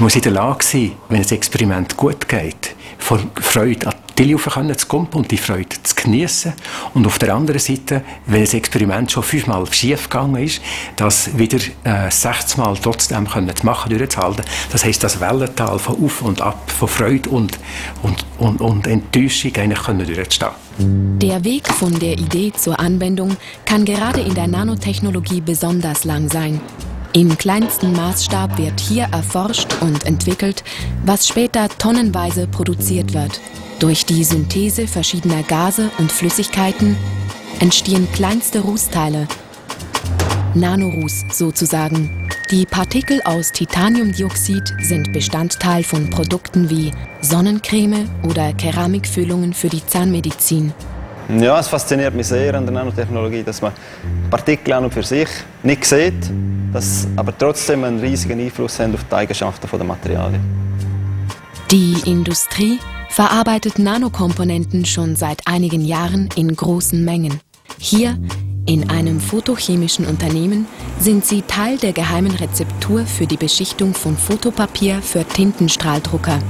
muss in der Lage sein, wenn ein Experiment gut geht, von Freude an die Tilly zu kommen und die Freude zu genießen. Und auf der anderen Seite, wenn das Experiment schon fünfmal schief gegangen ist, das wieder äh, 60 Mal trotzdem können zu machen, durchzuhalten. Das heisst, das Wellental von Auf und Ab, von Freude und, und, und, und Enttäuschung eigentlich können durchzustehen. Der Weg von der Idee zur Anwendung kann gerade in der Nanotechnologie besonders lang sein. Im kleinsten Maßstab wird hier erforscht und entwickelt, was später tonnenweise produziert wird. Durch die Synthese verschiedener Gase und Flüssigkeiten entstehen kleinste Rußteile, Nanorus sozusagen. Die Partikel aus Titaniumdioxid sind Bestandteil von Produkten wie Sonnencreme oder Keramikfüllungen für die Zahnmedizin. Ja, es fasziniert mich sehr an der Nanotechnologie, dass man Partikel an und für sich nicht sieht, dass aber trotzdem einen riesigen Einfluss haben auf die Eigenschaften der Materialien. Die Industrie verarbeitet Nanokomponenten schon seit einigen Jahren in großen Mengen. Hier, in einem photochemischen Unternehmen, sind sie Teil der geheimen Rezeptur für die Beschichtung von Fotopapier für Tintenstrahldrucker.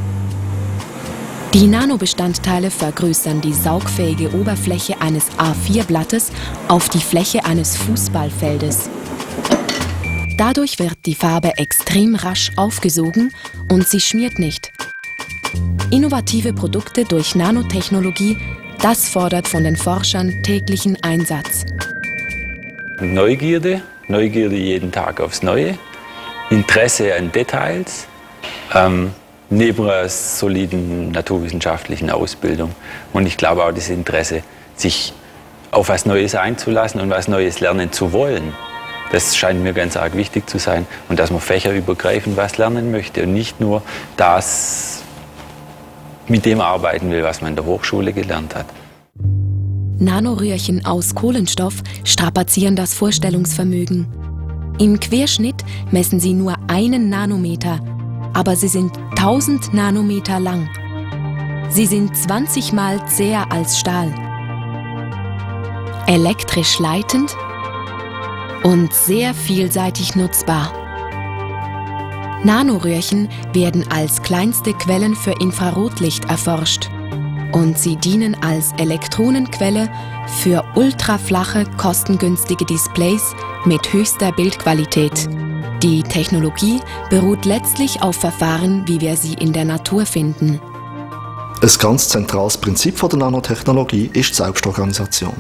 Die Nanobestandteile vergrößern die saugfähige Oberfläche eines A4-Blattes auf die Fläche eines Fußballfeldes. Dadurch wird die Farbe extrem rasch aufgesogen und sie schmiert nicht. Innovative Produkte durch Nanotechnologie, das fordert von den Forschern täglichen Einsatz. Neugierde, Neugierde jeden Tag aufs Neue, Interesse an Details, ähm, neben einer soliden naturwissenschaftlichen Ausbildung. Und ich glaube auch das Interesse, sich auf was Neues einzulassen und was Neues lernen zu wollen. Das scheint mir ganz arg wichtig zu sein. Und dass man fächerübergreifend was lernen möchte und nicht nur das mit dem arbeiten will, was man in der Hochschule gelernt hat. Nanoröhrchen aus Kohlenstoff strapazieren das Vorstellungsvermögen. Im Querschnitt messen sie nur einen Nanometer, aber sie sind 1000 Nanometer lang. Sie sind 20 mal zäher als Stahl. Elektrisch leitend und sehr vielseitig nutzbar. Nanoröhrchen werden als kleinste Quellen für Infrarotlicht erforscht und sie dienen als Elektronenquelle für ultraflache, kostengünstige Displays mit höchster Bildqualität. Die Technologie beruht letztlich auf Verfahren, wie wir sie in der Natur finden. Ein ganz zentrales Prinzip der Nanotechnologie ist die Selbstorganisation.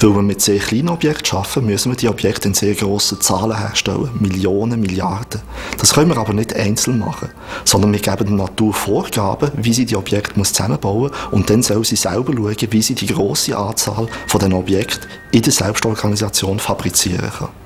Weil wir mit sehr kleinen Objekten arbeiten, müssen wir die Objekte in sehr grossen Zahlen herstellen. Millionen, Milliarden. Das können wir aber nicht einzeln machen, sondern wir geben der Natur Vorgaben, wie sie die Objekte zusammenbauen muss und dann soll sie selber schauen, wie sie die grosse Anzahl von den Objekten in der Selbstorganisation fabrizieren kann.